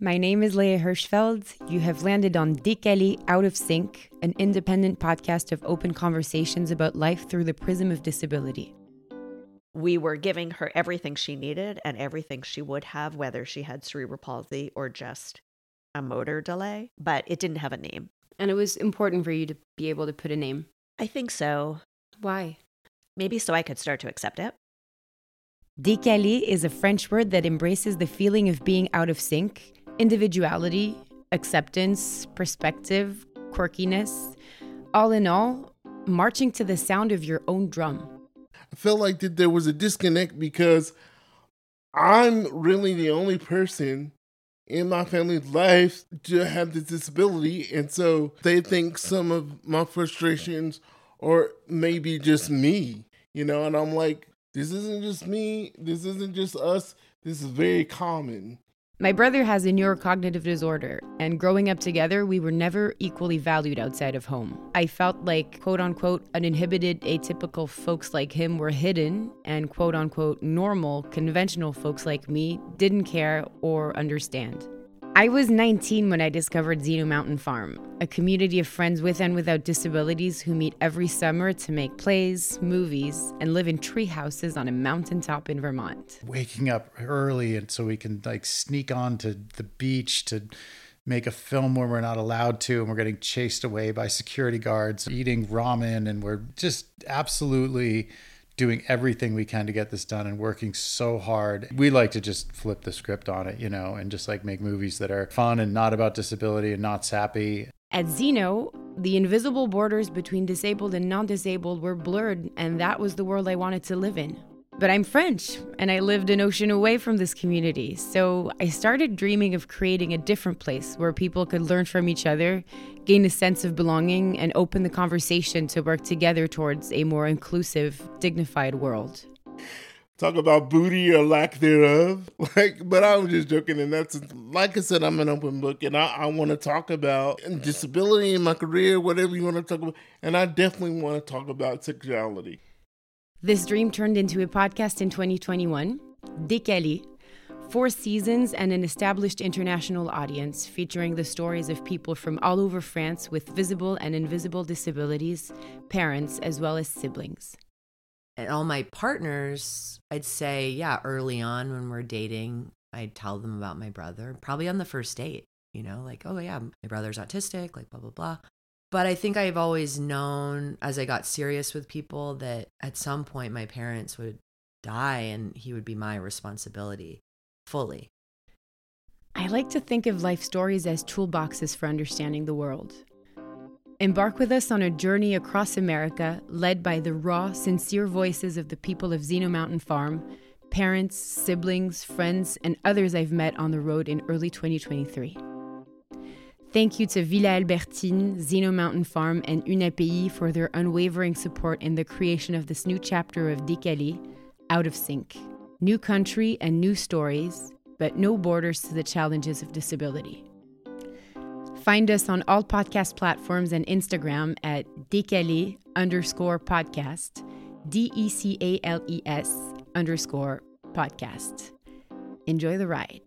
My name is Léa Hirschfeld. You have landed on Décalés Out of Sync, an independent podcast of open conversations about life through the prism of disability. We were giving her everything she needed and everything she would have, whether she had cerebral palsy or just a motor delay, but it didn't have a name. And it was important for you to be able to put a name. I think so. Why? Maybe so I could start to accept it. Décalés is a French word that embraces the feeling of being out of sync individuality, acceptance, perspective, quirkiness. All in all, marching to the sound of your own drum. I felt like that there was a disconnect because I'm really the only person in my family's life to have this disability. And so they think some of my frustrations are maybe just me, you know, and I'm like, this isn't just me, this isn't just us, this is very common. My brother has a neurocognitive disorder, and growing up together, we were never equally valued outside of home. I felt like, quote unquote, uninhibited, atypical folks like him were hidden, and quote unquote, normal, conventional folks like me didn't care or understand. I was 19 when I discovered Zeno Mountain Farm, a community of friends with and without disabilities who meet every summer to make plays, movies, and live in tree houses on a mountaintop in Vermont. Waking up early and so we can like sneak on to the beach to make a film where we're not allowed to and we're getting chased away by security guards, eating ramen and we're just absolutely doing everything we can to get this done and working so hard. We like to just flip the script on it, you know, and just like make movies that are fun and not about disability and not sappy. At Zeno, the invisible borders between disabled and non disabled were blurred, and that was the world I wanted to live in. But I'm French, and I lived an ocean away from this community, so I started dreaming of creating a different place where people could learn from each other, gain a sense of belonging, and open the conversation to work together towards a more inclusive, dignified world. Talk about booty or lack thereof. Like, but I was just joking, and that's like I said, I'm an open book, and I, I want to talk about disability in my career, whatever you want to talk about, and I definitely want to talk about sexuality. This dream turned into a podcast in 2021, Décalés, four seasons and an established international audience featuring the stories of people from all over France with visible and invisible disabilities, parents, as well as siblings. And all my partners, I'd say, yeah, early on when we're dating, I'd tell them about my brother, probably on the first date, you know, like, oh, yeah, my brother's autistic, like, blah, blah, blah. But I think I've always known as I got serious with people that at some point my parents would die and he would be my responsibility fully. I like to think of life stories as toolboxes for understanding the world. Embark with us on a journey across America led by the raw, sincere voices of the people of Zeno Mountain Farm, parents, siblings, friends, and others I've met on the road in early 2023. Thank you to Villa Albertine, Zeno Mountain Farm, and Unapei for their unwavering support in the creation of this new chapter of Décalés, Out of Sync. New country and new stories, but no borders to the challenges of disability. Find us on all podcast platforms and Instagram at Décalés underscore podcast, D E C A L E S underscore podcast. Enjoy the ride.